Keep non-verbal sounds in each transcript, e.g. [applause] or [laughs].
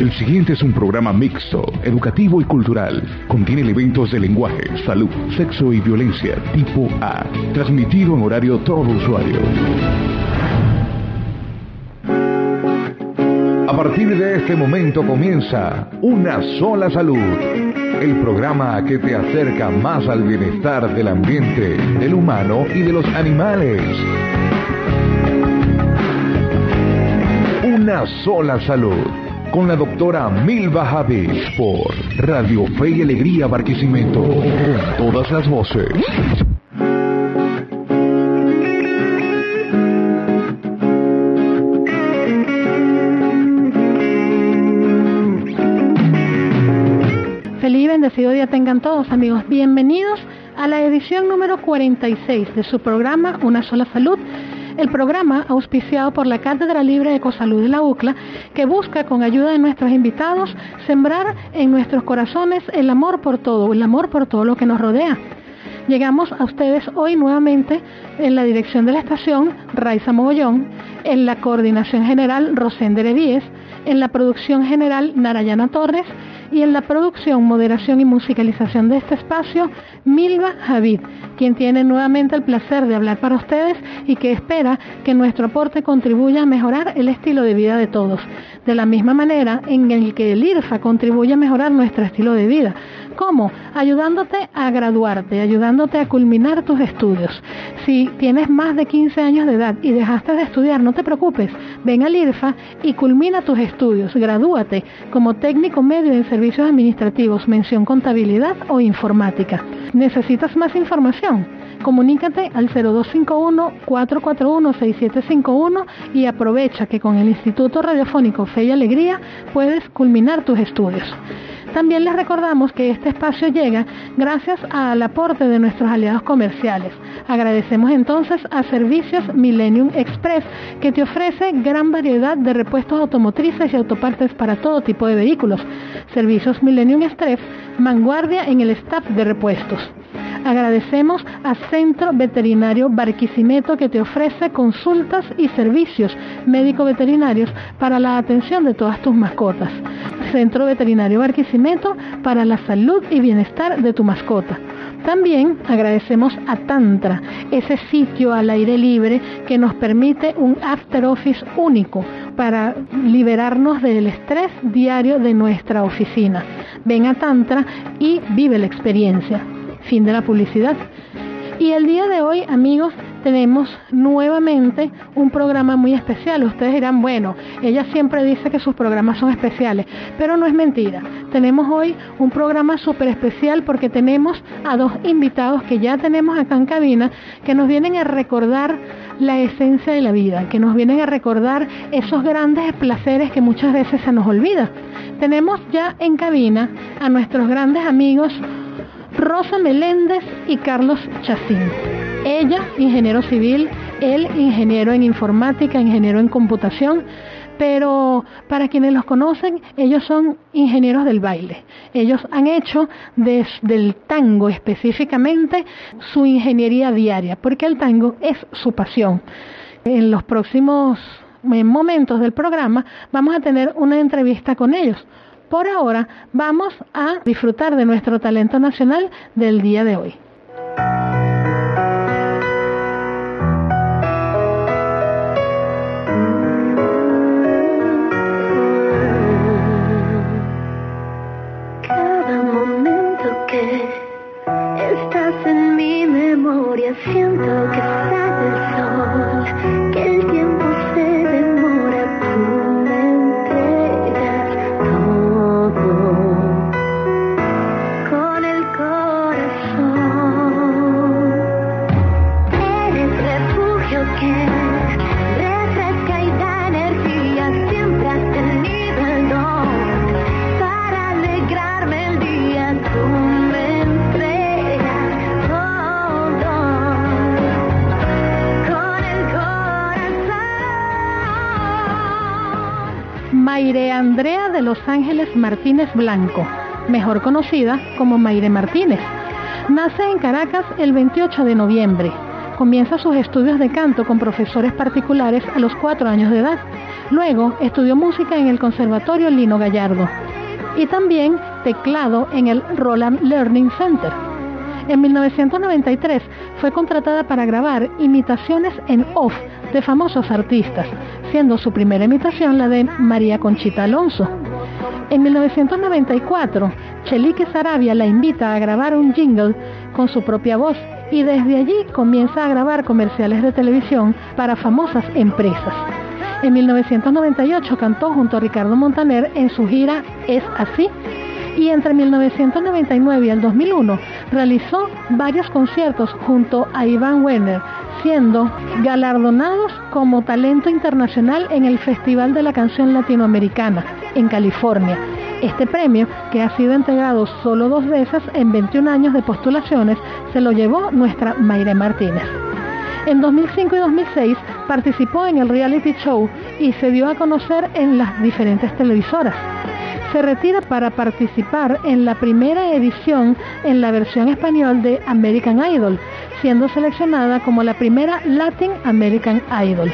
El siguiente es un programa mixto, educativo y cultural. Contiene elementos de lenguaje, salud, sexo y violencia tipo A, transmitido en horario todo usuario. A partir de este momento comienza Una sola salud, el programa que te acerca más al bienestar del ambiente, del humano y de los animales. Una sola salud con la doctora Milva Javis por Radio Fe y Alegría Barquisimeto. Con todas las voces. Feliz y bendecido día tengan todos amigos. Bienvenidos a la edición número 46 de su programa Una sola salud el programa auspiciado por la Cátedra Libre de Ecosalud de la UCLA, que busca, con ayuda de nuestros invitados, sembrar en nuestros corazones el amor por todo, el amor por todo lo que nos rodea. Llegamos a ustedes hoy nuevamente en la dirección de la estación Raiza Mogollón, en la coordinación general Rosende Levíes, en la producción general Narayana Torres y en la producción, moderación y musicalización de este espacio Milva Javid, quien tiene nuevamente el placer de hablar para ustedes y que espera que nuestro aporte contribuya a mejorar el estilo de vida de todos, de la misma manera en el que el IRFA contribuye a mejorar nuestro estilo de vida. ¿Cómo? Ayudándote a graduarte, ayudándote a culminar tus estudios. Si tienes más de 15 años de edad y dejaste de estudiar, no te preocupes, ven al IRFA y culmina tus estudios, gradúate como técnico medio en servicios administrativos, mención contabilidad o informática. ¿Necesitas más información? Comunícate al 0251-441-6751 y aprovecha que con el Instituto Radiofónico Fe y Alegría puedes culminar tus estudios. También les recordamos que este espacio llega gracias al aporte de nuestros aliados comerciales. Agradecemos entonces a Servicios Millennium Express que te ofrece gran variedad de repuestos automotrices y autopartes para todo tipo de vehículos. Servicios Millennium Express, vanguardia en el staff de repuestos. Agradecemos a Centro Veterinario Barquisimeto que te ofrece consultas y servicios médico-veterinarios para la atención de todas tus mascotas. Centro Veterinario Barquisimeto para la salud y bienestar de tu mascota. También agradecemos a Tantra, ese sitio al aire libre que nos permite un after office único para liberarnos del estrés diario de nuestra oficina. Ven a Tantra y vive la experiencia. Fin de la publicidad. Y el día de hoy, amigos, tenemos nuevamente un programa muy especial. Ustedes dirán, bueno, ella siempre dice que sus programas son especiales, pero no es mentira. Tenemos hoy un programa súper especial porque tenemos a dos invitados que ya tenemos acá en cabina que nos vienen a recordar la esencia de la vida, que nos vienen a recordar esos grandes placeres que muchas veces se nos olvida. Tenemos ya en cabina a nuestros grandes amigos Rosa Meléndez y Carlos Chacín. Ella, ingeniero civil, él, ingeniero en informática, ingeniero en computación, pero para quienes los conocen, ellos son ingenieros del baile. Ellos han hecho desde el tango específicamente su ingeniería diaria, porque el tango es su pasión. En los próximos momentos del programa vamos a tener una entrevista con ellos. Por ahora vamos a disfrutar de nuestro talento nacional del día de hoy. Siento que Martínez Blanco, mejor conocida como Mayre Martínez. Nace en Caracas el 28 de noviembre. Comienza sus estudios de canto con profesores particulares a los cuatro años de edad. Luego estudió música en el Conservatorio Lino Gallardo y también teclado en el Roland Learning Center. En 1993 fue contratada para grabar imitaciones en off de famosos artistas, siendo su primera imitación la de María Conchita Alonso. En 1994, Chelique Sarabia la invita a grabar un jingle con su propia voz y desde allí comienza a grabar comerciales de televisión para famosas empresas. En 1998 cantó junto a Ricardo Montaner en su gira Es así y entre 1999 y el 2001 realizó varios conciertos junto a Iván Werner, siendo galardonados como talento internacional en el Festival de la Canción Latinoamericana en California. Este premio, que ha sido entregado solo dos veces en 21 años de postulaciones, se lo llevó nuestra Mayre Martínez. En 2005 y 2006 participó en el reality show y se dio a conocer en las diferentes televisoras. Se retira para participar en la primera edición en la versión español de American Idol, siendo seleccionada como la primera Latin American Idol.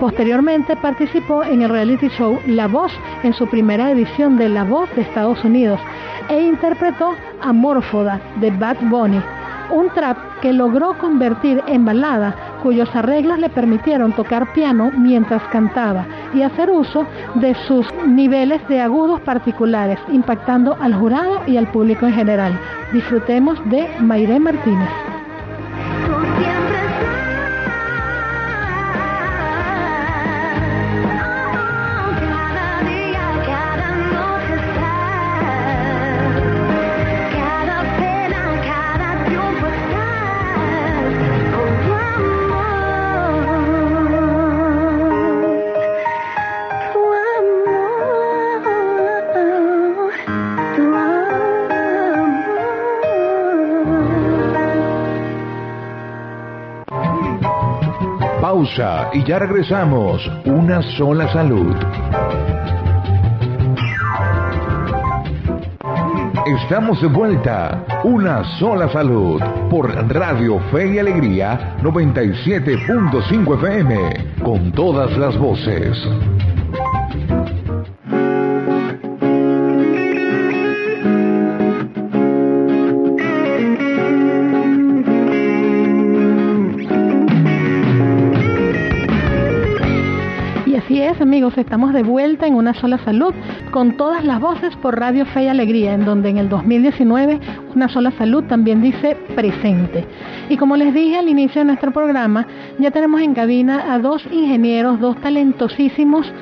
Posteriormente participó en el reality show La Voz en su primera edición de La Voz de Estados Unidos e interpretó a Morfoda de Bad Bunny un trap que logró convertir en balada, cuyos arreglos le permitieron tocar piano mientras cantaba y hacer uso de sus niveles de agudos particulares, impactando al jurado y al público en general. Disfrutemos de Mayre Martínez. Y ya regresamos. Una sola salud. Estamos de vuelta. Una sola salud. Por Radio Fe y Alegría 97.5 FM. Con todas las voces. Amigos, estamos de vuelta en una sola salud con todas las voces por Radio Fe y Alegría, en donde en el 2019 una sola salud también dice presente. Y como les dije al inicio de nuestro programa, ya tenemos en cabina a dos ingenieros, dos talentosísimos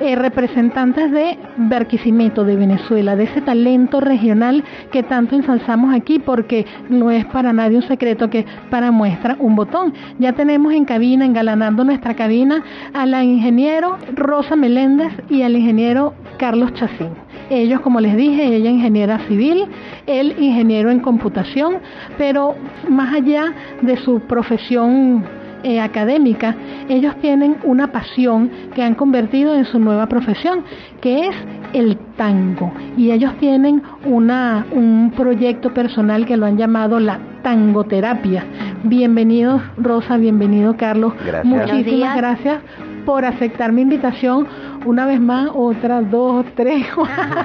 eh, representantes de Barquisimeto de Venezuela, de ese talento regional que tanto ensalzamos aquí porque no es para nadie un secreto que para muestra un botón. Ya tenemos en cabina, engalanando nuestra cabina, a la ingeniero Rosa Meléndez y al ingeniero Carlos Chacín. Ellos, como les dije, ella ingeniera civil, él ingeniero en computación, pero más allá de su profesión eh, académica, ellos tienen una pasión que han convertido en su nueva profesión, que es el tango. Y ellos tienen una, un proyecto personal que lo han llamado la tangoterapia. Bienvenidos Rosa, bienvenido Carlos. Muchísimas gracias por aceptar mi invitación una vez más, otras dos, tres.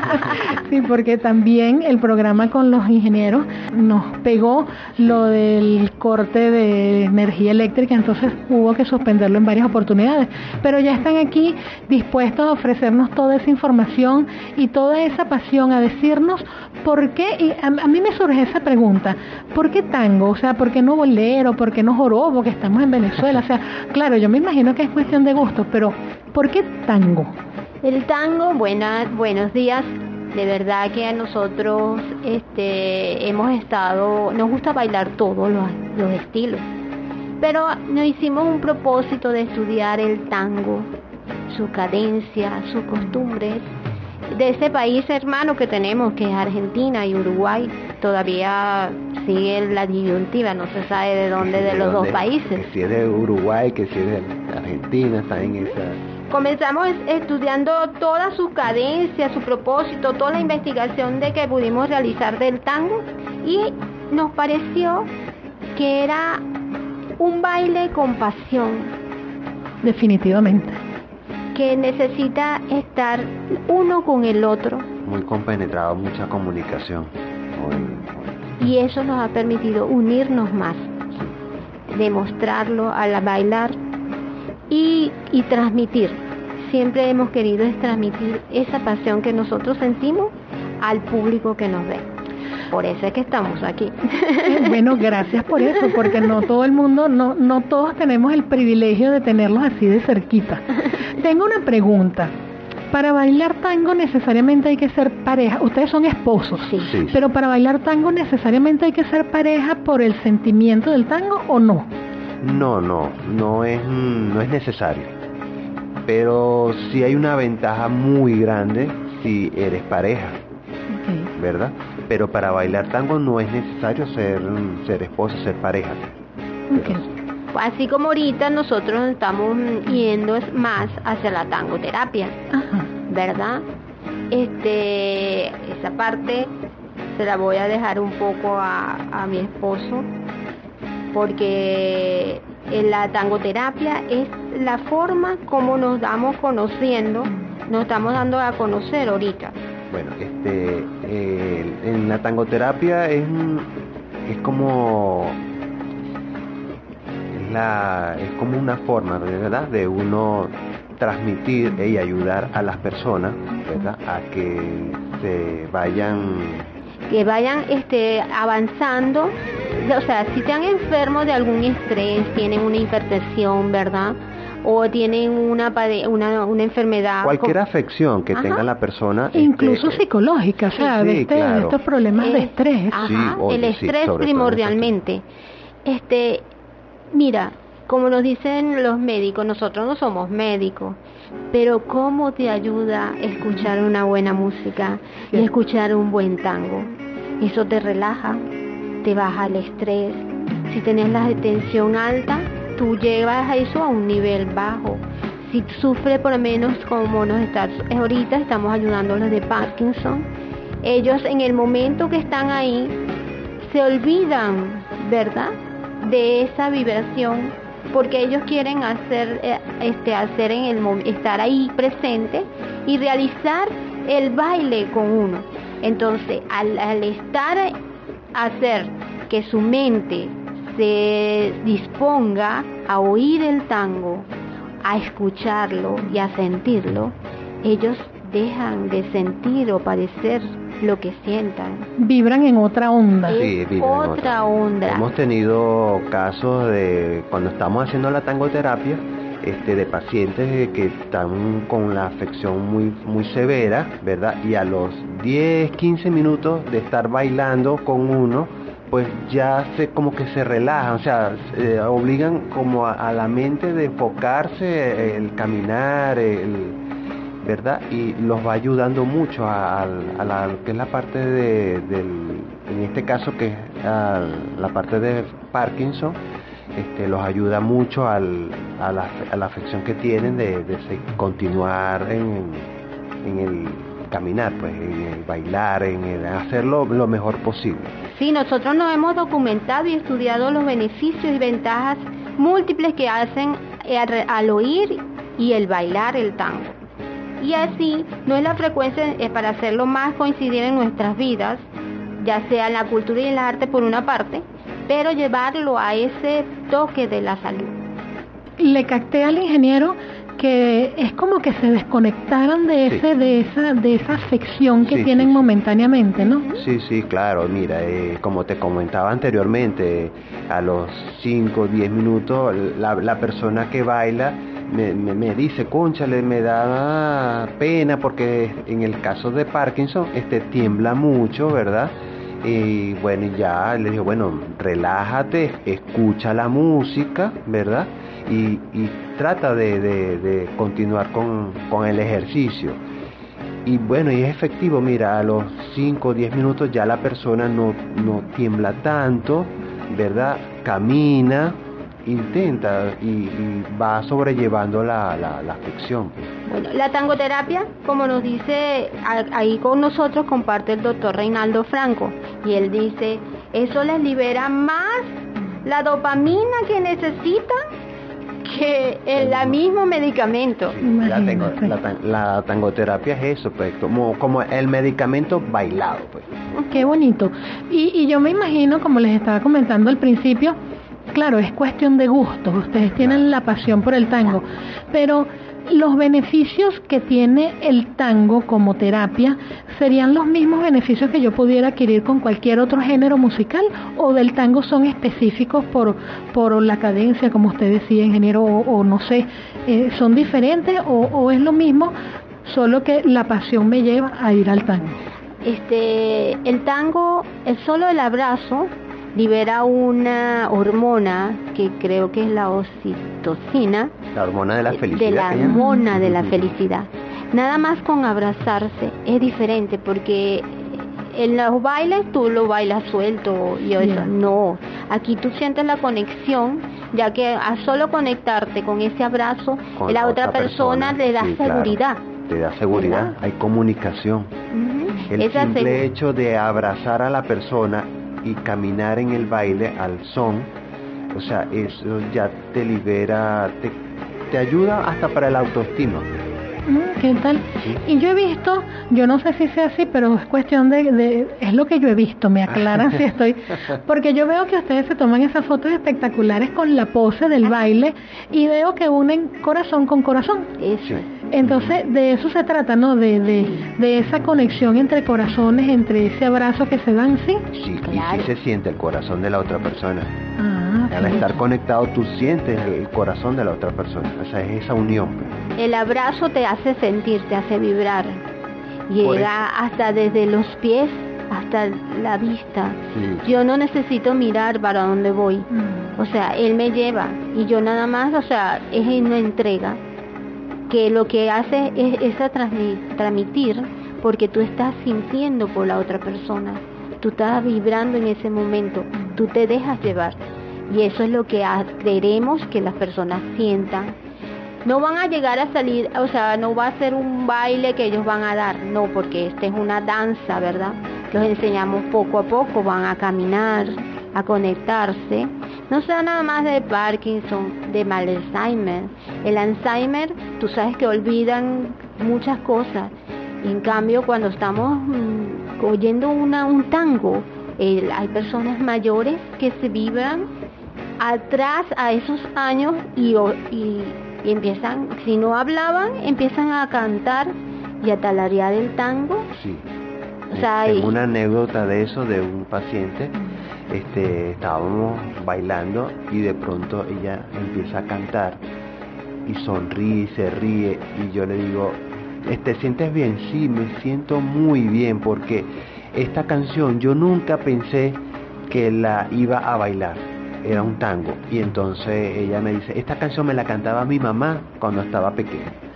[laughs] sí, porque también el programa con los ingenieros nos pegó lo del corte de energía eléctrica, entonces hubo que suspenderlo en varias oportunidades. Pero ya están aquí dispuestos a ofrecernos toda esa información y toda esa pasión, a decirnos por qué, y a, mí me surge esa pregunta, ¿por qué tango? O sea, ¿por qué no bolero? ¿Por qué no jorobo? Que estamos en Venezuela. O sea, claro, yo me imagino que es cuestión de gusto, pero ¿por qué tango? El tango, buenos días. De verdad que a nosotros este, hemos estado, nos gusta bailar todos los, estilos, pero nos hicimos un propósito de estudiar el tango, su cadencia, sus costumbres, de ese país hermano que tenemos, que es Argentina y Uruguay, todavía sigue la disyuntiva, no se sabe de dónde de los dos países. si es de Uruguay, que si es de Argentina, está en esa comenzamos estudiando toda su cadencia, su propósito, toda la investigación de que pudimos realizar del tango y nos pareció que era un baile con pasión. Definitivamente. Que necesita estar uno con el otro. Muy compenetrado, mucha comunicación. Y eso nos ha permitido unirnos más, demostrarlo al bailar y, y transmitir. Siempre hemos querido transmitir esa pasión que nosotros sentimos al público que nos ve. Por eso es que estamos aquí. Bueno, gracias por eso, porque no todo el mundo, no, no todos tenemos el privilegio de tenerlos así de cerquita. Tengo una pregunta. Para bailar tango necesariamente hay que ser pareja. Ustedes son esposos, Sí. Sí. pero para bailar tango necesariamente hay que ser pareja por el sentimiento del tango o no. No, no, no es, mm, no es necesario. Pero sí hay una ventaja muy grande si eres pareja. ¿verdad? Pero para bailar tango no es necesario ser, mm, ser esposa, ser pareja. Así como ahorita nosotros estamos yendo es más hacia la tangoterapia, Ajá. ¿verdad? Este, esa parte se la voy a dejar un poco a, a mi esposo, porque en la tangoterapia es la forma como nos damos conociendo, nos estamos dando a conocer ahorita. Bueno, este, eh, en la tangoterapia es, es como la, es como una forma, ¿verdad? De uno transmitir y ayudar a las personas, ¿verdad? A que se vayan que vayan este, avanzando, o sea, si están enfermos de algún estrés, tienen una hipertensión, ¿verdad? O tienen una, pade- una, una enfermedad. cualquier afección que Ajá. tenga la persona. E incluso este, psicológica, o sea, Sí, de, este- claro. estos problemas de Eh, estrés. Ajá, Sí, oye, el estrés primordialmente. Este, mira, como nos dicen los médicos, nosotros no somos médicos, pero cómo te ayuda escuchar una buena música y escuchar un buen tango. Eso te relaja, te baja el estrés. Si tienes la tensión alta, tú llevas eso a un nivel bajo. Si sufre por lo menos como nos está ahorita, estamos ayudando a los de Parkinson. Ellos en el momento que están ahí se olvidan, ¿verdad? De esa vibración porque ellos quieren hacer eh, este estar ahí presente y realizar el baile con uno. Entonces, al, al estar hacer que su mente se disponga a oír el tango, a escucharlo y a sentirlo, ellos dejan de sentir o padecer lo que sientan. Vibran en otra onda. Sí, Es viven en otra onda. Hemos tenido casos de cuando estamos haciendo la tangoterapia, este, de pacientes que están con la afección muy, muy severa, ¿verdad? Y a los 10, 15 minutos de estar bailando con uno, pues ya se como que se relajan, o sea, eh, obligan como a, a la mente de enfocarse, el caminar, el, ¿verdad? Y los va ayudando mucho a, la, que es la parte de, en este caso que es la parte de Parkinson, este, los ayuda mucho al, a, la, afección que tienen de, continuar en, el caminar, pues, en el bailar, en el hacerlo lo mejor posible. Sí, nosotros nos hemos documentado y estudiado los beneficios y ventajas múltiples que hacen al, al oír y el bailar el tango. Y así, no es la frecuencia eh, para hacerlo más coincidir en nuestras vidas, ya sea en la cultura y en el arte por una parte, pero llevarlo a ese toque de la salud. Le capté al ingeniero que es como que se desconectaran de Sí. ese, de esa, de esa afección que Sí, tienen sí. momentáneamente, ¿no? Sí, sí, claro, mira, eh, como te comentaba anteriormente, a los 5 o 10 minutos la, la persona que baila me, me, me dice, conchale, me da pena porque en el caso de Parkinson este tiembla mucho, ¿verdad? Y bueno, ya le digo, bueno, relájate, escucha la música, ¿verdad? Y, trata de continuar con, con el ejercicio. Y bueno, y es efectivo, mira, a los 5 o 10 minutos ya la persona no, no tiembla tanto, ¿verdad? Camina intenta y, y va sobrellevando la, la, la afección. pues. Bueno, la tangoterapia, como nos dice ahí con nosotros, comparte el doctor Reinaldo Franco. Y él dice, eso les libera más la dopamina que necesitan que el la mismo medicamento. La, la tangoterapia es eso, pues, como, como el medicamento bailado, pues. Qué bonito. Y, y yo me imagino, como les estaba comentando al principio, claro, es cuestión de gustos. Ustedes tienen la pasión por el tango, pero los beneficios que tiene el tango como terapia serían los mismos beneficios que yo pudiera adquirir con cualquier otro género musical o del tango son específicos por, por la cadencia, como usted decía, ingeniero, o, o no sé, eh, son diferentes o, es lo mismo, solo que la pasión me lleva a ir al tango. Este, el tango, el solo el abrazo libera una hormona que creo que es la oxitocina, La hormona de la felicidad. de la hormona de la Ujú. felicidad. Nada más con abrazarse es diferente porque en los bailes tú lo bailas suelto y eso. No, aquí tú sientes la conexión, ya que a solo conectarte con ese abrazo, Con la, otra persona, le da sí, claro. seguridad. Te da seguridad, ¿Verdad? hay comunicación. El Esa simple hecho de abrazar a la persona y caminar en el baile al son, o sea, eso ya te libera, te, te ayuda hasta para el autoestima. Mm, ¿Qué tal? Y yo he visto, yo no sé si sea así, pero es cuestión de, de- es lo que yo he visto, me aclaran [laughs] si estoy, porque yo veo que ustedes se toman esas fotos espectaculares con la pose del baile y veo que unen corazón con corazón. Eso. Entonces, de eso se trata, ¿no? De, de, de esa conexión entre corazones, entre ese abrazo que se dan, ¿sí? Sí, Claro. y sí se siente el corazón de la otra persona. Ah, Al estar conectado tú sientes el corazón de la otra persona. O sea, es esa unión. El abrazo te hace sentir, te hace vibrar. Llega hasta desde los pies hasta la vista. Sí. Yo no necesito mirar para dónde voy. Mm. O sea, él me lleva y yo nada más, o sea, es una entrega que lo que hace es, es a transmi- transmitir porque tú estás sintiendo por la otra persona, tú estás vibrando en ese momento, tú te dejas llevar y eso es lo que queremos que las personas sientan. No van a llegar a salir, o sea, no va a ser un baile que ellos van a dar, no, porque esta es una danza, ¿verdad? Los enseñamos poco a poco, van a caminar, a conectarse. No sea nada más de Parkinson, de mal Alzheimer. El Alzheimer, tú sabes que olvidan muchas cosas. En cambio, cuando estamos mm, oyendo una, un tango, hay personas mayores que se vibran atrás a esos años y, o- y, y empiezan, si no hablaban, empiezan a cantar y a talarear el tango. Sí. O sea, Tengo y- una anécdota de eso de un paciente. Este, estábamos bailando y de pronto ella empieza a cantar y sonríe se ríe y yo le digo, ¿te sientes bien? Sí, me siento muy bien porque esta canción yo nunca pensé que la iba a bailar. Era un tango y entonces ella me dice, esta canción me la cantaba mi mamá cuando estaba pequeña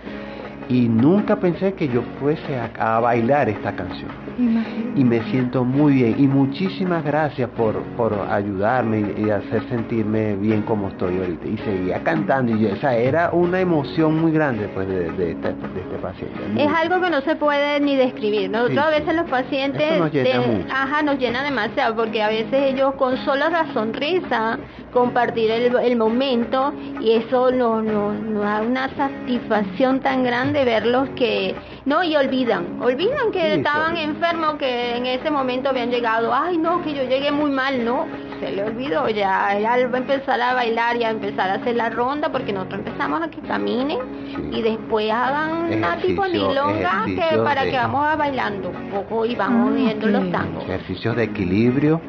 y nunca pensé que yo fuese a, a bailar esta canción. Imagínate. y me siento muy bien. Y muchísimas gracias por, por ayudarme y, y hacer sentirme bien como estoy ahorita. Y seguía cantando. Y yo, o sea, era una emoción muy grande pues de, de este, de este paciente. Es algo que no se puede ni describir. Nosotros Sí, a veces los pacientes nos llena de- mucho. ajá, nos llena demasiado porque a veces ellos con solo la sonrisa, compartir el, el momento y eso nos, nos, nos da una satisfacción tan grande verlos que no y olvidan, olvidan que Sí, estaban enfermos que en ese momento habían llegado, ay no, que yo llegué muy mal, no, se le olvidó ya, él va a empezar a bailar y a empezar a hacer la ronda porque nosotros empezamos a que caminen Sí. y después hagan una tipo milonga que para de- que vamos a bailando un poco y vamos Ah, viendo ok. los tangos. ejercicios de equilibrio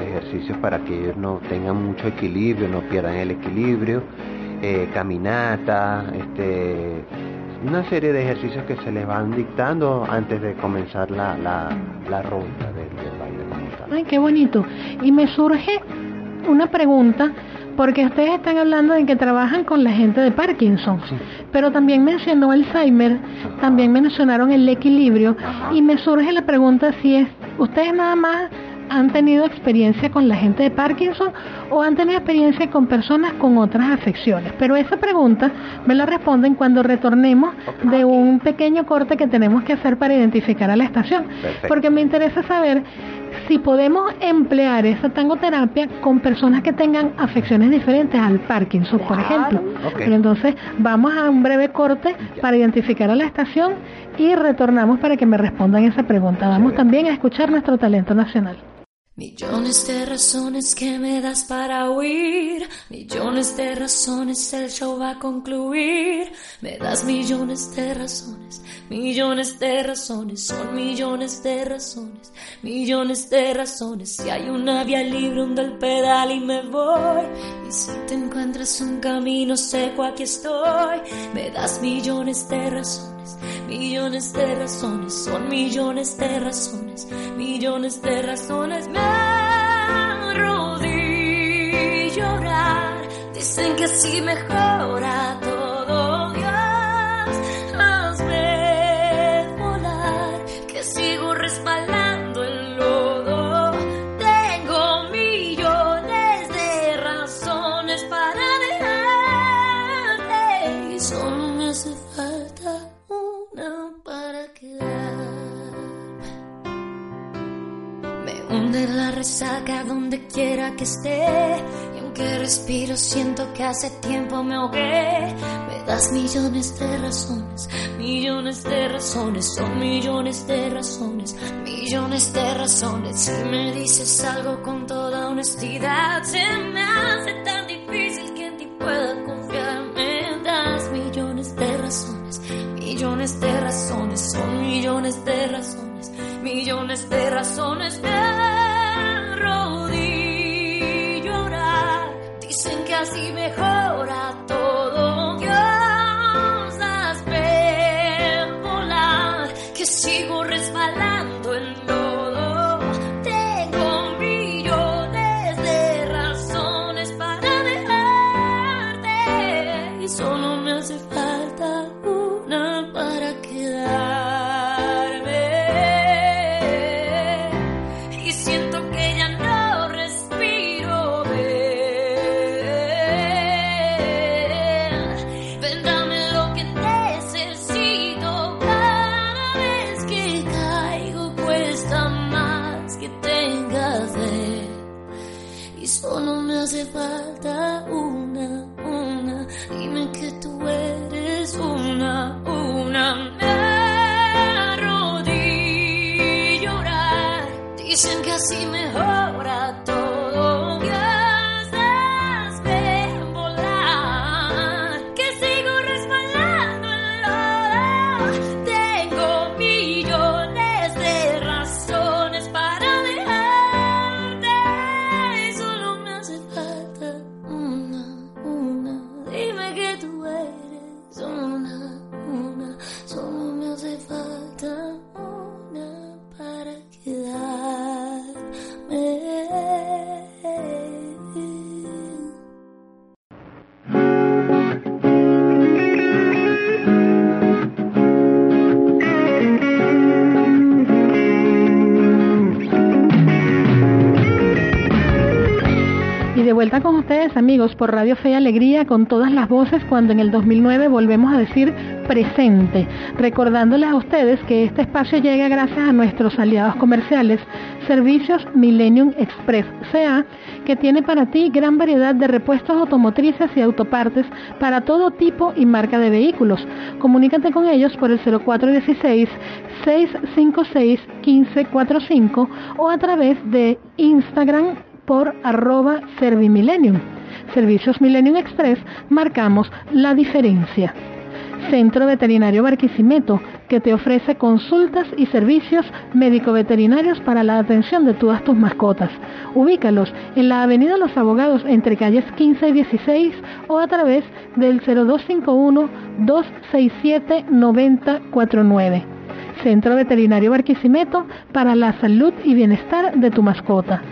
ejercicios para que ellos no tengan mucho equilibrio no pierdan el equilibrio eh, caminata este una serie de ejercicios que se les van dictando antes de comenzar la, la, la ronda del, del baile como tal. Ay, qué bonito. Y me surge una pregunta, porque ustedes están hablando de que trabajan con la gente de Parkinson, Sí. pero también mencionó Alzheimer, también mencionaron el equilibrio, Ajá. y me surge la pregunta si es, ustedes nada más han tenido experiencia con la gente de Parkinson o han tenido experiencia con personas con otras afecciones. Pero esa pregunta me la responden cuando retornemos de un pequeño corte que tenemos que hacer para identificar a la estación. Porque me interesa saber si podemos emplear esa tangoterapia con personas que tengan afecciones diferentes al Parkinson, por ejemplo. Pero entonces vamos a un breve corte para identificar a la estación y retornamos para que me respondan esa pregunta. Vamos también a escuchar nuestro talento nacional. Millones de razones que me das para huir, millones de razones el show va a concluir. Me das millones de razones, millones de razones, son millones de razones, millones de razones. Si hay una vía libre, hundo el pedal y me voy. Y si te encuentras un camino seco, aquí estoy. Me das millones de millones de razones, son millones de razones, millones de razones. Me arrodillo llorar. Dicen que así mejora todo. Hunde la resaca donde quiera que esté. Y aunque respiro, siento que hace tiempo me ahogué. Me das millones de razones, millones de razones, son millones de razones, millones de razones. Si me dices algo con toda honestidad, se me hace tan difícil que en ti pueda confiar. Me das millones de razones, millones de razones, son millones de razones, millones de razones. Así mejora todo. Dios, hazme volar, que sigo resbalando en lodo. Tengo millones de razones para dejarte y solo me hace falta Con ustedes, amigos, por Radio Fe y Alegría, con todas las voces, cuando en el 2009 volvemos a decir presente, recordándoles a ustedes que este espacio llega gracias a nuestros aliados comerciales, Servicios Millennium Express, CA, que tiene para ti gran variedad de repuestos automotrices y autopartes para todo tipo y marca de vehículos. Comunícate con ellos por el 0416-656-1545 o a través de Instagram por arroba Servimillennium. Servicios Millennium Express marcamos la diferencia. Centro Veterinario Barquisimeto, que te ofrece consultas y servicios médico-veterinarios para la atención de todas tus mascotas. Ubícalos en la Avenida Los Abogados entre calles 15 y 16 o a través del 0251-267-9049. Centro Veterinario Barquisimeto para la salud y bienestar de tu mascota.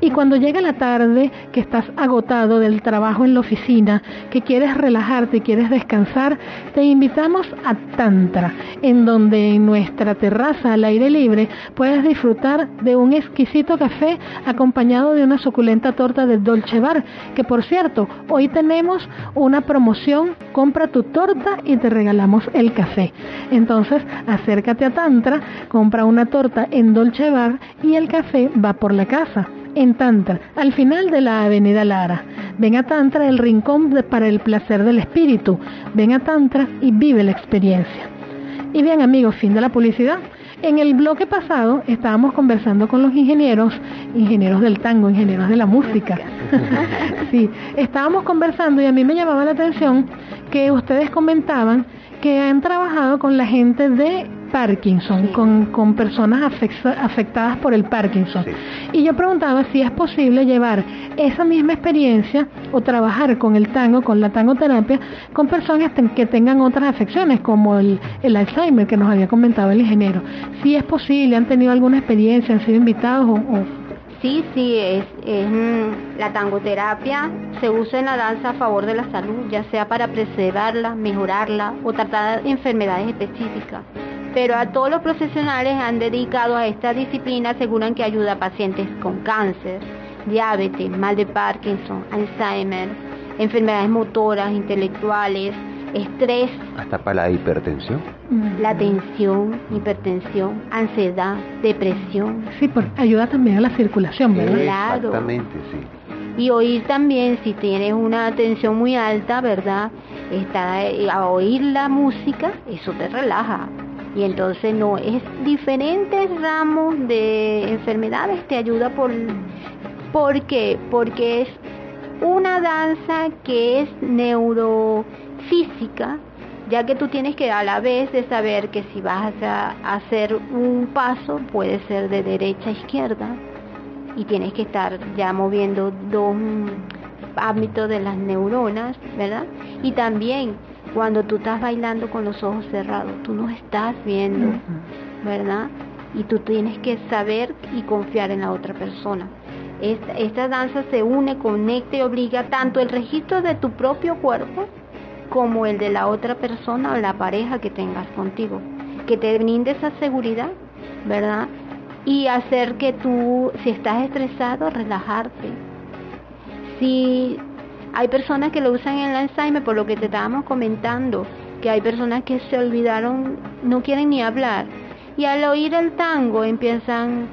Y cuando llega la tarde, que estás agotado del trabajo en la oficina, que quieres relajarte y quieres descansar, te invitamos a Tantra, en donde en nuestra terraza al aire libre puedes disfrutar de un exquisito café acompañado de una suculenta torta de Dolce Bar, que por cierto, hoy tenemos una promoción, compra tu torta y te regalamos el café. Entonces, acércate a Tantra, compra una torta en Dolce Bar y el café va por la casa en Tantra, al final de la Avenida Lara. Ven a Tantra, el rincón para el placer del espíritu. Ven a Tantra y vive la experiencia. Y bien amigos, fin de la publicidad. En el bloque pasado estábamos conversando con los ingenieros, ingenieros del tango, ingenieros de la música. [laughs] sí, estábamos conversando y a mí me llamaba la atención que ustedes comentaban que han trabajado con la gente de Parkinson, con, con, personas afectadas por el Parkinson. Y yo preguntaba si es posible llevar esa misma experiencia o trabajar con el tango, con la tangoterapia, con personas que tengan otras afecciones, como el, el Alzheimer que nos había comentado el ingeniero. Si es posible, han tenido alguna experiencia, han sido invitados o, Sí, sí, es, es, mm, la tangoterapia se usa en la danza a favor de la salud, ya sea para preservarla, mejorarla o tratar enfermedades específicas pero a todos los profesionales han dedicado a esta disciplina aseguran que ayuda a pacientes con cáncer, diabetes, mal de Parkinson, Alzheimer, enfermedades motoras, intelectuales, estrés. Hasta para la hipertensión. La tensión, hipertensión, ansiedad, depresión. Sí, por, ayuda también a la circulación, ¿verdad? Claro. Exactamente, sí. Y oír también, si tienes una tensión muy alta, ¿verdad? Está, eh, a oír la música, eso te relaja y entonces no es diferentes ramos de enfermedades te ayuda por ¿por qué? porque es una danza que es neurofísica ya que tú tienes que a la vez de saber que si vas a hacer un paso puede ser de derecha a izquierda y tienes que estar ya moviendo dos ámbitos de las neuronas, ¿verdad? Y también cuando tú estás bailando con los ojos cerrados, tú no estás viendo, ¿verdad? Y tú tienes que saber y confiar en la otra persona. Esta, esta danza se une, conecta y obliga tanto el registro de tu propio cuerpo como el de la otra persona o la pareja que tengas contigo. Que te brinde esa seguridad, ¿verdad? Y hacer que tú, si estás estresado, relajarte. Si hay personas que lo usan en el Alzheimer, por lo que te estábamos comentando, que hay personas que se olvidaron, no quieren ni hablar. Y al oír el tango empiezan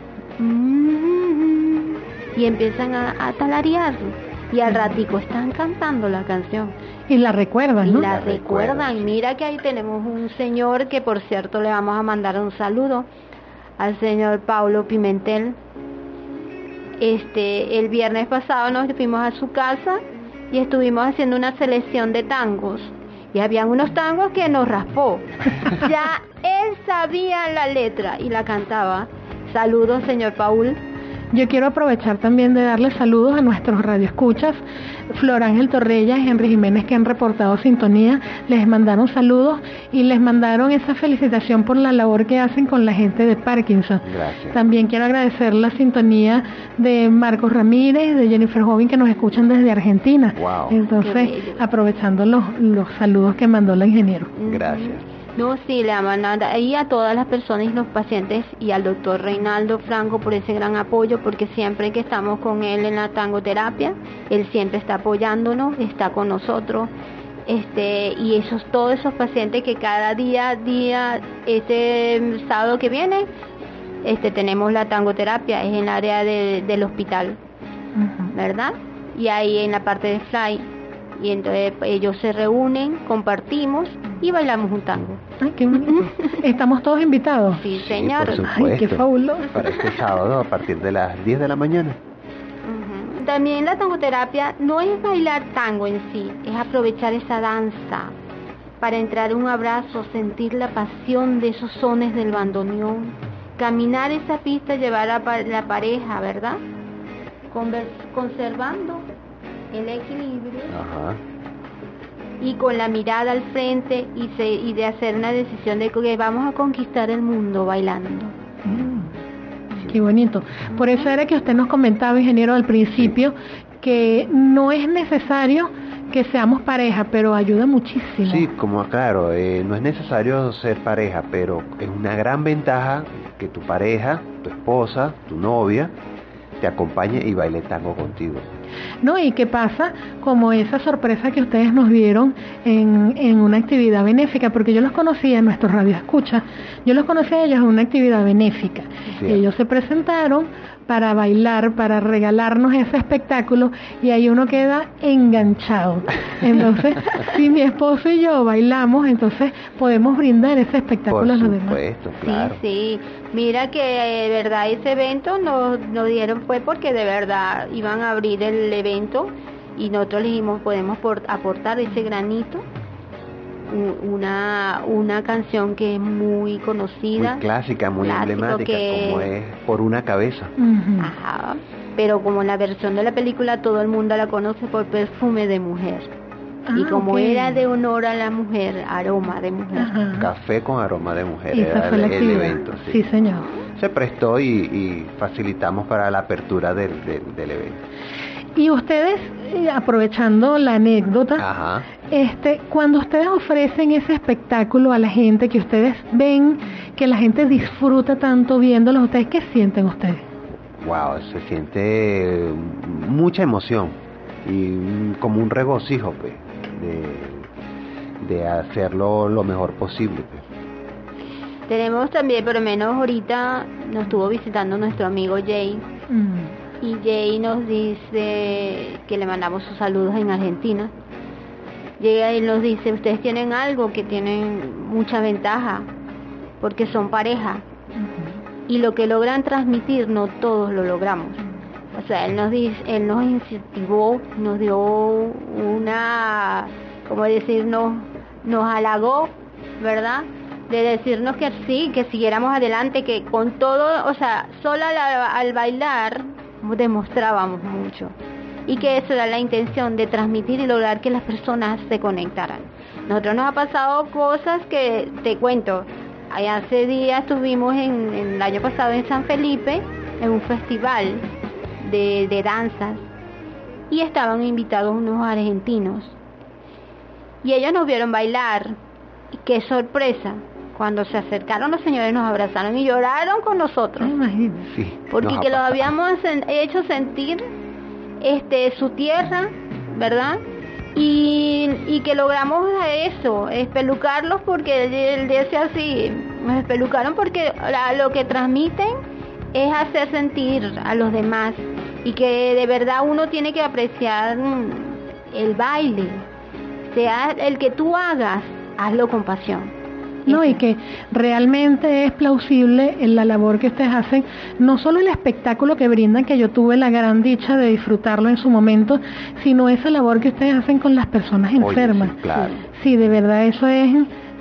y empiezan a, a talarearlo. Y al ratico están cantando la canción. Y la recuerdan, ¿no? Y la recuerdan. Mira que ahí tenemos un señor que por cierto le vamos a mandar un saludo al señor Paulo Pimentel. Este, el viernes pasado nos fuimos a su casa y estuvimos haciendo una selección de tangos. Y habían unos tangos que nos raspó. ya [laughs] él sabía la letra y la cantaba. Saludos, señor Paul. Yo quiero aprovechar también de darle saludos a nuestros radioescuchas, Flor Ángel Torrella y Henry Jiménez que han reportado sintonía, les mandaron saludos y les mandaron esa felicitación por la labor que hacen con la gente de Parkinson. Gracias. También quiero agradecer la sintonía de Marcos Ramírez, de Jennifer Joven que nos escuchan desde Argentina. Wow. Entonces, aprovechando los, los saludos que mandó la ingeniero. Gracias. No, sí, le ahí a todas las personas y los pacientes y al doctor Reinaldo Franco por ese gran apoyo, porque siempre que estamos con él en la tangoterapia, él siempre está apoyándonos, está con nosotros. Este, y esos todos esos pacientes que cada día día este sábado que viene este tenemos la tangoterapia es en el área de, del hospital verdad y ahí en la parte de fly y entonces ellos se reúnen compartimos y bailamos un tango Ay, qué bonito. [laughs] Estamos todos invitados. sí Sí, señor por Ay, qué fabuloso. Para este sábado a partir de las 10 de la mañana. También la tangoterapia no es bailar tango en sí, es aprovechar esa danza para entrar en un abrazo, sentir la pasión de esos sones del bandoneón, caminar esa pista, llevar a la pareja, ¿verdad? Conver- conservando el equilibrio Ajá. y con la mirada al frente y, se- y de hacer una decisión de que vamos a conquistar el mundo bailando. Mm. Qué bonito. Por eso era que usted nos comentaba, ingeniero, al principio, que no es necesario que seamos pareja, pero ayuda muchísimo. Sí, como claro, eh, no es necesario ser pareja, pero es una gran ventaja que tu pareja, tu esposa, tu novia, te acompañe y baile tango contigo. ¿No? ¿Y qué pasa? Como esa sorpresa que ustedes nos dieron en, en una actividad benéfica, porque yo los conocía, nuestros radioescuchas, yo los conocía a ellos en una actividad benéfica. Sí. Ellos se presentaron para bailar, para regalarnos ese espectáculo y ahí uno queda enganchado. Entonces, [laughs] si mi esposo y yo bailamos, entonces podemos brindar ese espectáculo Por a los demás. supuesto, claro. Sí, sí. Mira que de verdad ese evento nos, nos dieron fue porque de verdad iban a abrir el evento y nosotros le dijimos podemos por- aportar ese granito una una canción que es muy conocida Muy clásica, muy Clásico emblemática, que- como es por una cabeza. Ajá. pero como la versión de la película todo el mundo la conoce por perfume de mujer y Ah, como ok. era de honor a la mujer aroma de mujer Ajá. Café con aroma de mujer Esa era fue la el, el evento. sí. sí, señor. Se prestó y, y facilitamos para la apertura del, del, del evento. Y ustedes, eh, aprovechando la anécdota, Ajá. este, cuando ustedes ofrecen ese espectáculo a la gente, que ustedes ven que la gente disfruta tanto viéndolo, ¿ustedes qué sienten ustedes? Wow, se siente mucha emoción y como un regocijo pues, de, de hacerlo lo mejor posible. pues. tenemos también por lo menos ahorita nos estuvo visitando nuestro amigo Jay Mm, Y Jay nos dice que le mandamos sus saludos en Argentina. Llega y nos dice, ustedes tienen algo que tienen mucha ventaja, porque son pareja. Y lo que logran transmitir, no todos lo logramos. O sea, él nos, dice, él nos incentivó, nos dio una, como decir, nos, nos halagó, ¿verdad? De decirnos que sí, que siguiéramos adelante, que con todo, o sea, solo al, al bailar demostrábamos mucho. Y que eso era la intención de transmitir y lograr que las personas se conectaran. Nosotros nos ha pasado cosas que te cuento. Hace días estuvimos en, en el año pasado en San Felipe, en un festival de, de danzas, y estaban invitados unos argentinos. Y ellos nos vieron bailar, y qué sorpresa. Cuando se acercaron los señores nos abrazaron y lloraron con nosotros. imagínense. Sí, Porque que los habíamos hecho sentir este su tierra, ¿verdad? Y, y que logramos eso, espelucarlos porque él, él decía así, nos espelucaron porque la- lo que transmiten es hacer sentir a los demás y que de verdad uno tiene que apreciar el baile, sea el que tú hagas, hazlo con pasión. No, y que realmente es plausible en la labor que ustedes hacen, no solo el espectáculo que brindan, que yo tuve la gran dicha de disfrutarlo en su momento, sino esa labor que ustedes hacen con las personas Oye, enfermas. sí, claro. Sí, de verdad eso es,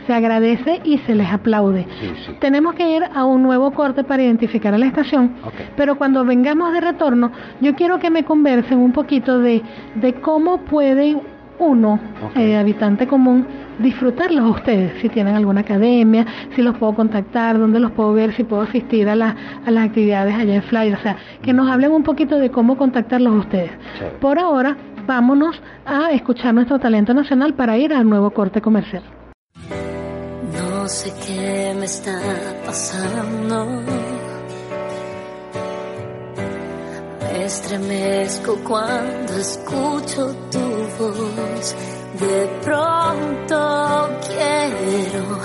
se agradece y se les aplaude. Sí, sí. Tenemos que ir a un nuevo corte para identificar a la estación, pero cuando vengamos de retorno, yo quiero que me conversen un poquito de, de cómo puede uno, eh, habitante común, disfrutarlos a ustedes, si tienen alguna academia, si los puedo contactar, dónde los puedo ver, si puedo asistir a, la- a las actividades allá en Flyer, o sea, que nos hablen un poquito de cómo contactarlos a ustedes. Chévere. Por ahora, vámonos a escuchar nuestro talento nacional para ir al nuevo corte comercial. No sé qué me está pasando. Me estremezco cuando escucho tu voz. De pronto quiero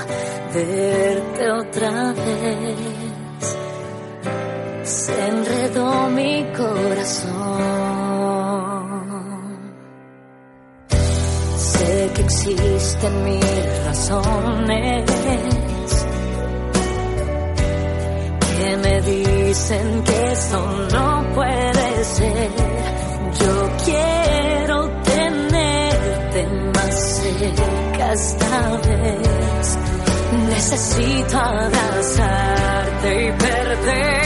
verte otra vez. Se enredó mi corazón. Sé que existen mil razones que me dicen que eso no puede ser. Yo quiero esta vez. Necesito abrazarte y perderme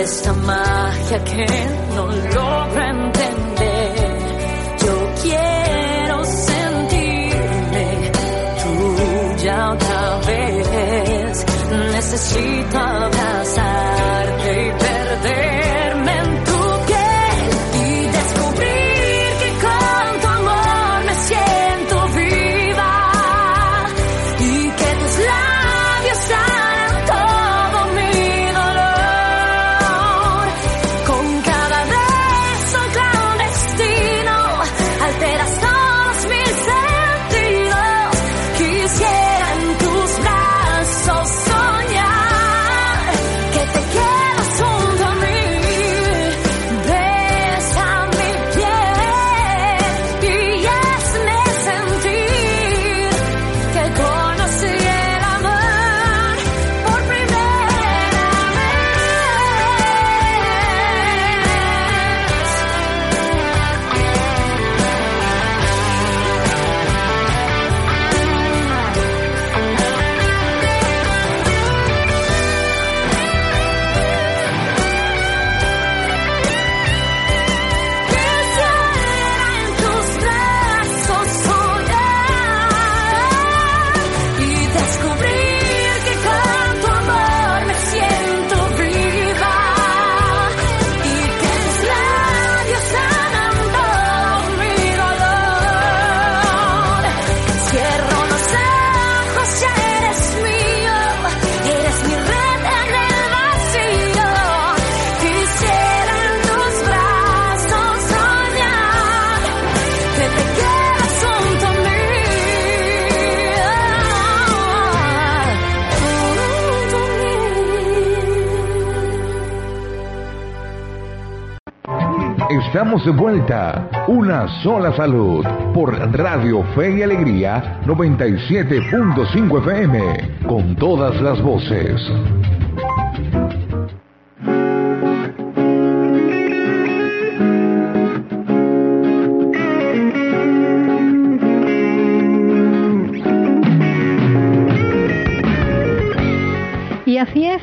esta magia que no logro entender. Estamos de vuelta. Una sola salud. Por Radio Fe y Alegría 97.5 FM. Con todas las voces.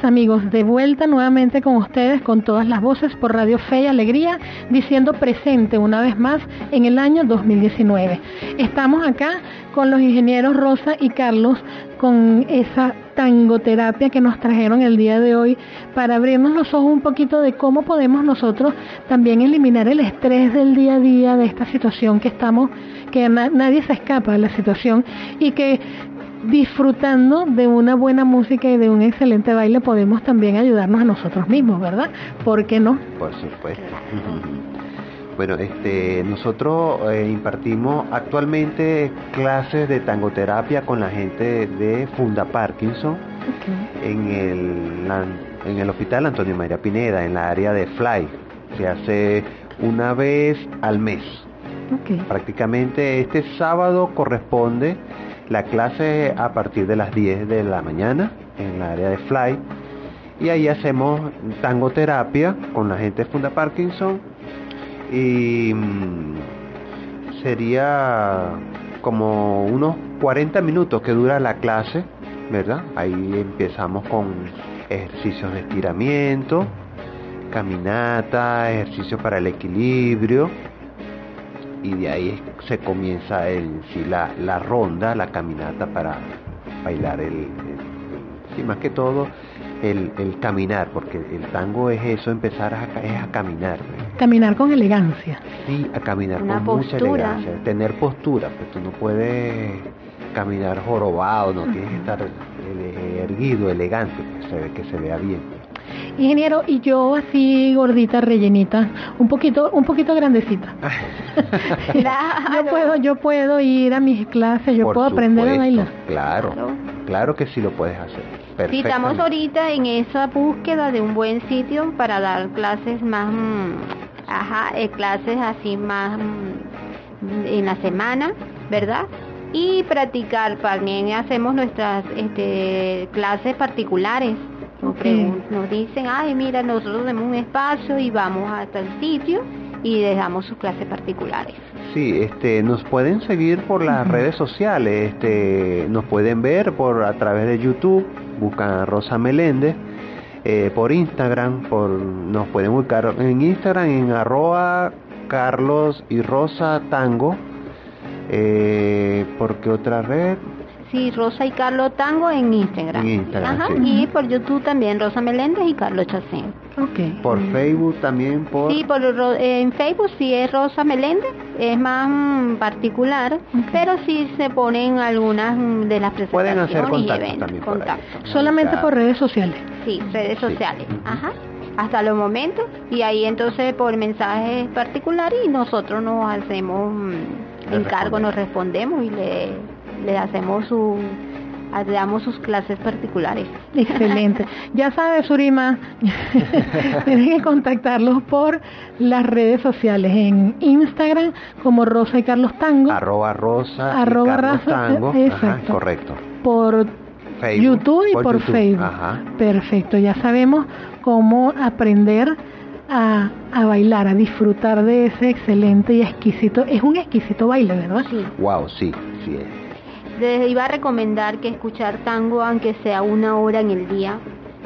Amigos, de vuelta nuevamente con ustedes, con todas las voces por Radio Fe y Alegría, diciendo presente una vez más en el año 2019. Estamos acá con los ingenieros Rosa y Carlos con esa tangoterapia que nos trajeron el día de hoy para abrirnos los ojos un poquito de cómo podemos nosotros también eliminar el estrés del día a día de esta situación que estamos, que na- nadie se escapa de la situación y que disfrutando de una buena música y de un excelente baile podemos también ayudarnos a nosotros mismos, ¿verdad? ¿Por qué no? Por supuesto. [laughs] Bueno, este, nosotros eh, impartimos actualmente clases de tangoterapia con la gente de Funda Parkinson en el, la- en el Hospital Antonio María Pineda, en la área de Fly. Se hace una vez al mes. Prácticamente este sábado corresponde la clase a partir de las 10 de la mañana en la área de Fly. Y ahí hacemos tangoterapia con la gente de Funda Parkinson. Y mm, sería como unos 40 minutos que dura la clase, ¿verdad? Ahí empezamos con ejercicios de estiramiento, caminata, ejercicios para el equilibrio y de ahí es- se comienza el, sí, la, la ronda, la caminata para bailar el, el- sí, más que todo el, el caminar, porque el tango es eso, empezar a, es a caminar. Caminar con elegancia. sí, a caminar Una con mucha elegancia, tener postura, pues tú no puedes caminar jorobado, no tienes que estar ele- erguido, elegante, pues, se ve que se vea bien. Ingeniero, y yo así gordita, rellenita, un poquito, un poquito grandecita. [laughs] [laughs] Yo puedo, yo puedo ir a mis clases, yo Por puedo aprender a bailar. Claro, Claro. claro que sí lo puedes hacer. Sí, estamos ahorita en esa búsqueda de un buen sitio para dar clases más, ajá, eh, clases así más mm, en la semana, ¿verdad? Y practicar, también hacemos nuestras este, clases particulares. Nos, dicen, ay, mira, nosotros tenemos un espacio y vamos hasta el sitio y les damos sus clases particulares. Sí, este, nos pueden seguir por las redes sociales, este, nos pueden ver por a través de YouTube, buscan a Rosa Meléndez eh, por Instagram, por nos pueden buscar en Instagram en arroba Carlos y Rosa Tango, eh, porque otra red Sí, Rosa y Carlos Tango en Instagram. En Instagram, Ajá, sí. Y por YouTube también, Rosa Meléndez y Carlos Chacín. Ok. por Facebook también por Sí, por, eh, en Facebook sí es Rosa Meléndez, es más mm, particular, pero sí se ponen algunas mm, de las Pueden presentaciones hacer y eventos. también por ahí. contactos. Solamente Claro. por redes sociales. Sí, redes Sí. sociales. Ajá. Hasta los momentos. Y ahí entonces por mensajes particulares y nosotros nos hacemos mm, encargo, nos respondemos y le, le hacemos su le damos sus clases particulares. [laughs] Excelente. Ya sabes, Surima, [laughs] tienes que contactarlos por las redes sociales, en Instagram como Rosa y Carlos Tango, arroba Rosa y Carlos Rosa, Tango, Ajá, exacto. correcto. por Facebook, YouTube y por, YouTube, Facebook. Ajá. Perfecto, ya sabemos cómo aprender a, a bailar, a disfrutar de ese excelente y exquisito, es un exquisito baile, ¿verdad? Sí. Wow, sí, sí es. Les iba a recomendar que escuchar tango aunque sea una hora en el día,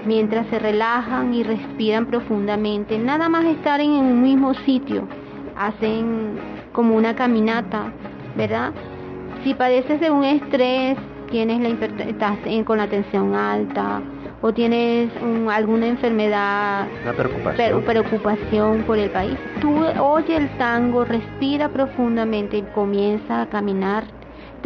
mientras se relajan y respiran profundamente, nada más estar en un mismo sitio, hacen como una caminata, ¿verdad? Si padeces de un estrés, tienes la estás con la tensión alta o tienes un- alguna enfermedad Una preocupación por el país. Tú oye el tango, respira profundamente y comienza a caminar.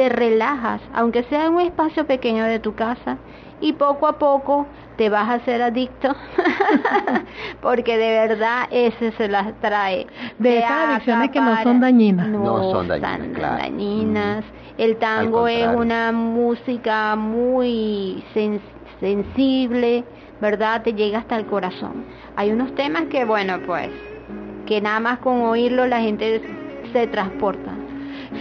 Te relajas, aunque sea en un espacio pequeño de tu casa, y poco a poco te vas a hacer adicto, [laughs] porque de verdad ese se las trae. De esas adicciones que no son dañinas. No, No son dañinas, tan claro. dañinas. El tango es una música muy sen- sensible, ¿verdad? Te llega hasta el corazón. Hay unos temas que, bueno, pues, que nada más con oírlo la gente se transporta.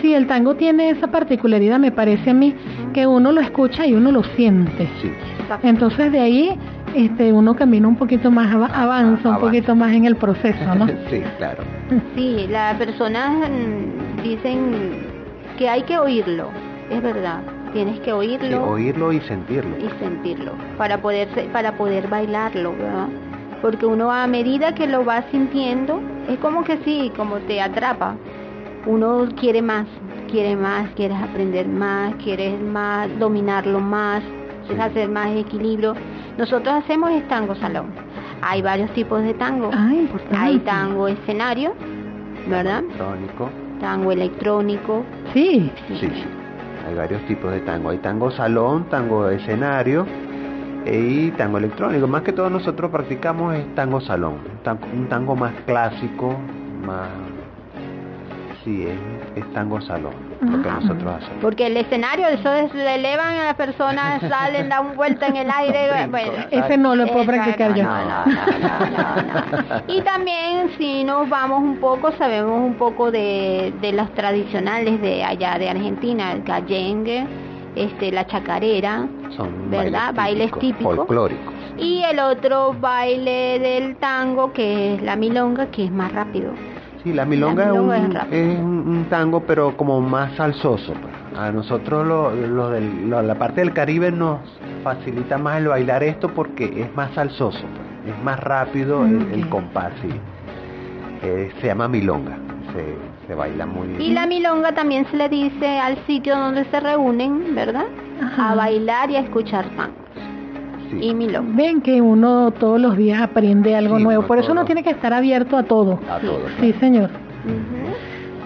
Sí, el tango tiene esa particularidad, me parece a mí, que uno lo escucha y uno lo siente. Sí, Entonces de ahí este, uno camina un poquito más, ava- avanza un poquito más en el proceso, ¿no? [laughs] sí, claro. Sí, las personas mm, dicen que hay que oírlo, es verdad. Tienes que Sí, oírlo. oírlo y sentirlo. y sentirlo para poder para poder bailarlo ¿verdad? porque uno a medida que lo va sintiendo es como que sí como te atrapa uno quiere más quiere más quieres aprender más quieres más dominarlo más quieres hacer más equilibrio nosotros hacemos es tango salón hay varios tipos de tango Ah, importante. hay tango escenario verdad Electrónico. tango electrónico Sí, Sí, sí. Hay varios tipos de tango. Hay tango salón, tango escenario eh, y tango electrónico. Más que todo nosotros practicamos es tango salón. Un tango, un tango más clásico, más... Sí, es, es tango salón, lo que nosotros hacemos. Porque el escenario, eso es, le elevan a las personas, [laughs] salen, dan vuelta en el aire. Bueno, ese no lo puedo practicar yo. no, no, no, no, no. Y también si nos vamos un poco, sabemos un poco de, de los tradicionales de allá de Argentina, el gallengue, este, la chacarera, Son ¿verdad? Bailes típicos. folclóricos. y el otro baile del tango que es la milonga, que es más rápido. Sí, la milonga, La milonga es, es un, es un- un tango, pero como más salsoso. pues. A nosotros lo, lo del- lo- la parte del Caribe nos facilita más el bailar esto porque es más salsoso, pues. es más rápido el, el Ok. compás. sí. Eh, se llama milonga, se, se baila muy bien. Y la milonga también se le dice al sitio donde se reúnen, ¿verdad? Ajá. A bailar y a escuchar tangos. Sí. Y milonga. ven que uno todos los días aprende algo Sí, nuevo, por eso uno tiene que estar abierto a todo. A todos. Sí, señor.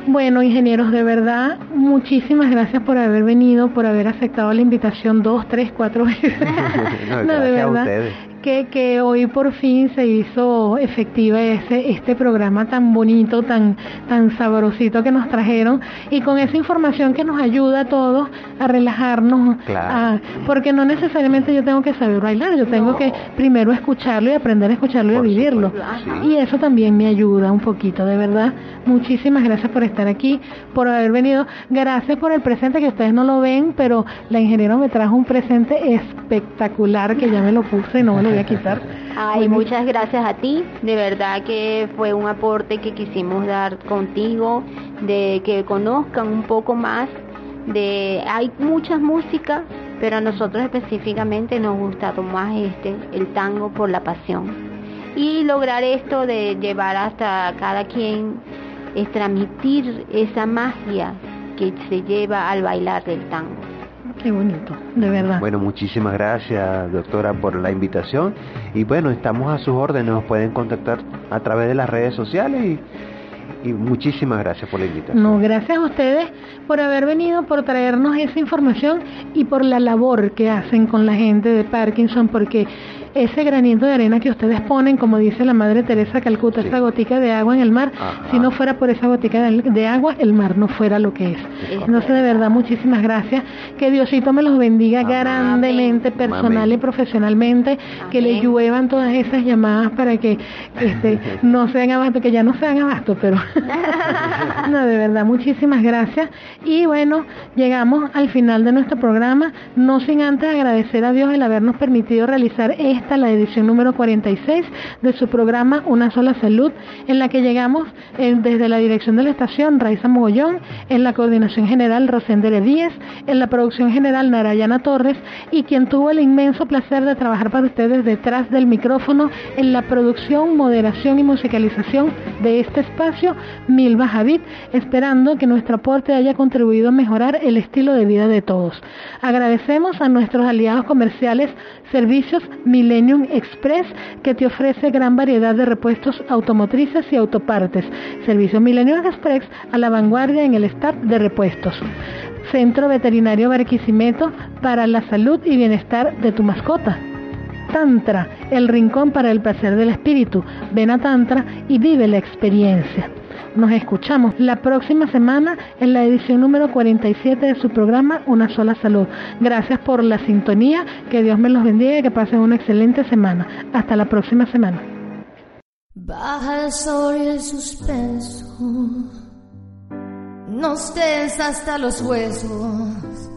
Bueno, ingenieros, de verdad, muchísimas gracias por haber venido, por haber aceptado la invitación dos, tres, cuatro veces. [laughs] No, No, de a verdad ustedes. Que, que hoy por fin se hizo efectiva ese, este programa tan bonito, tan, tan sabrosito que nos trajeron y con esa información que nos ayuda a todos a relajarnos, Claro. a- porque no necesariamente yo tengo que saber bailar, yo tengo No. que primero escucharlo y aprender a escucharlo y a vivirlo. sí. Y eso también me ayuda un poquito, de verdad. Muchísimas gracias por estar aquí, por haber venido. Gracias por el presente que ustedes no lo ven, pero la ingeniera me trajo un presente espectacular que ya me lo puse no me lo voy a quitar. Ay, muchas gracias a ti. De verdad que fue un aporte que quisimos dar contigo, de que conozcan un poco más de hay muchas músicas pero a nosotros específicamente nos gusta más este, el tango por la pasión. Y lograr esto de llevar hasta cada quien es transmitir esa magia que se lleva al bailar del tango. Qué bonito, de verdad. Bueno, muchísimas gracias, doctora, por la invitación. Y bueno, estamos a sus órdenes, nos pueden contactar a través de las redes sociales y y muchísimas gracias por la invitación. No, gracias a ustedes por haber venido, por traernos esa información y por la labor que hacen con la gente de Parkinson, porque ese granito de arena que ustedes ponen, como dice la Madre Teresa Calcuta, esa gotica de agua en el mar, si no fuera por esa gotica de, agua, el mar no fuera lo que es. Entonces, de verdad, muchísimas gracias. Que Diosito me los bendiga grandemente, personal y profesionalmente, que le lluevan todas esas llamadas para que este, [laughs] no sean abasto, que ya no sean abasto, pero [laughs] no, de verdad, muchísimas gracias. Y bueno, llegamos al final de nuestro programa, no sin antes agradecer a Dios el habernos permitido realizar esta, la edición número 46 de su programa Una sola salud, en la que llegamos eh, desde la dirección de la estación Raiza Mogollón, en la coordinación general Rosendere Díez, en la producción general Narayana Torres y quien tuvo el inmenso placer de trabajar para ustedes detrás del micrófono en la producción, moderación y musicalización de este espacio, Milva Javid, esperando que nuestro aporte haya contribuido a mejorar el estilo de vida de todos. Agradecemos a nuestros aliados comerciales Servicios Millennium Express, que te ofrece gran variedad de repuestos automotrices y autopartes. Servicio Millennium Express a la vanguardia en el staff de repuestos. Centro Veterinario Barquisimeto para la salud y bienestar de tu mascota. Tantra, el rincón para el placer del espíritu. Ven a Tantra y vive la experiencia. Nos escuchamos la próxima semana en la edición número 47 de su programa Una sola salud. Gracias por la sintonía, que Dios me los bendiga y que pasen una excelente semana. Hasta la próxima semana. Baja el sol y el suspenso, hasta los huesos.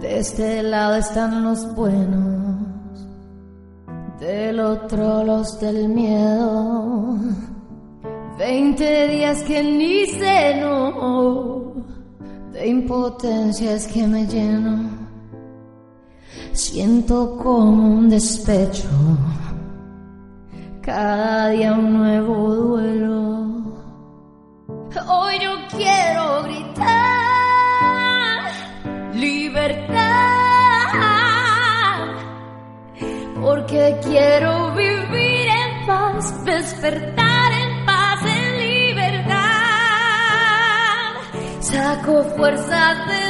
De este lado están los buenos, del otro los del miedo. Veinte días que ni no de impotencia es que me lleno. Siento como un despecho, cada día un nuevo duelo. Hoy yo quiero gritar libertad, porque quiero vivir en paz, despertar Saco fuerzas de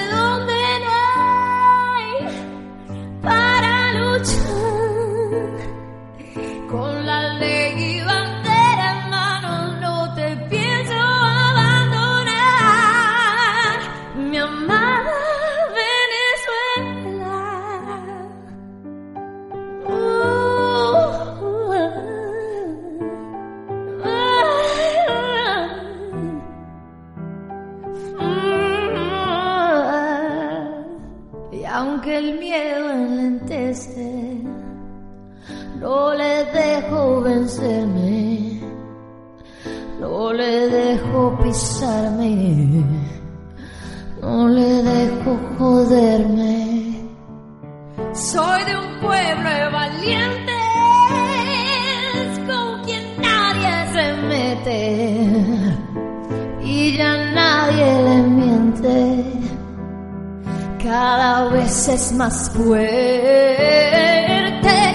más fuerte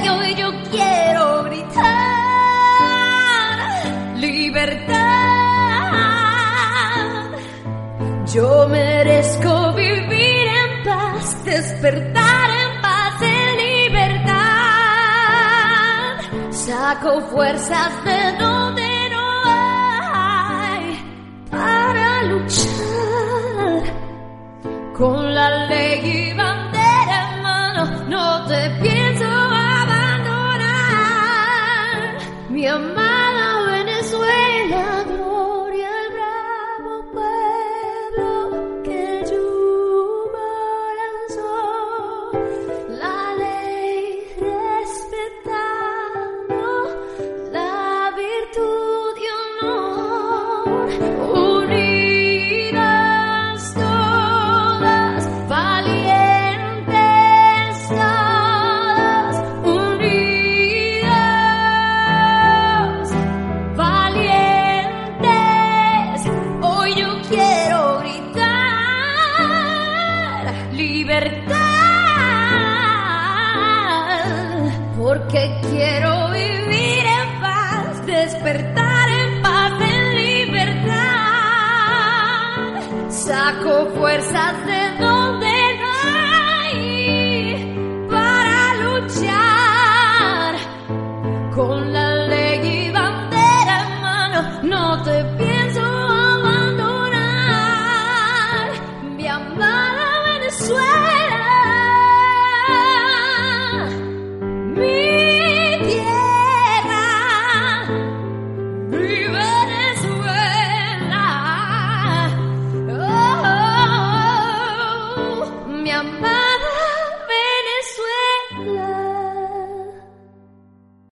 hoy yo quiero gritar libertad. Yo merezco vivir en paz, despertar en paz, en libertad. Saco fuerzas de donde no hay para luchar con la ley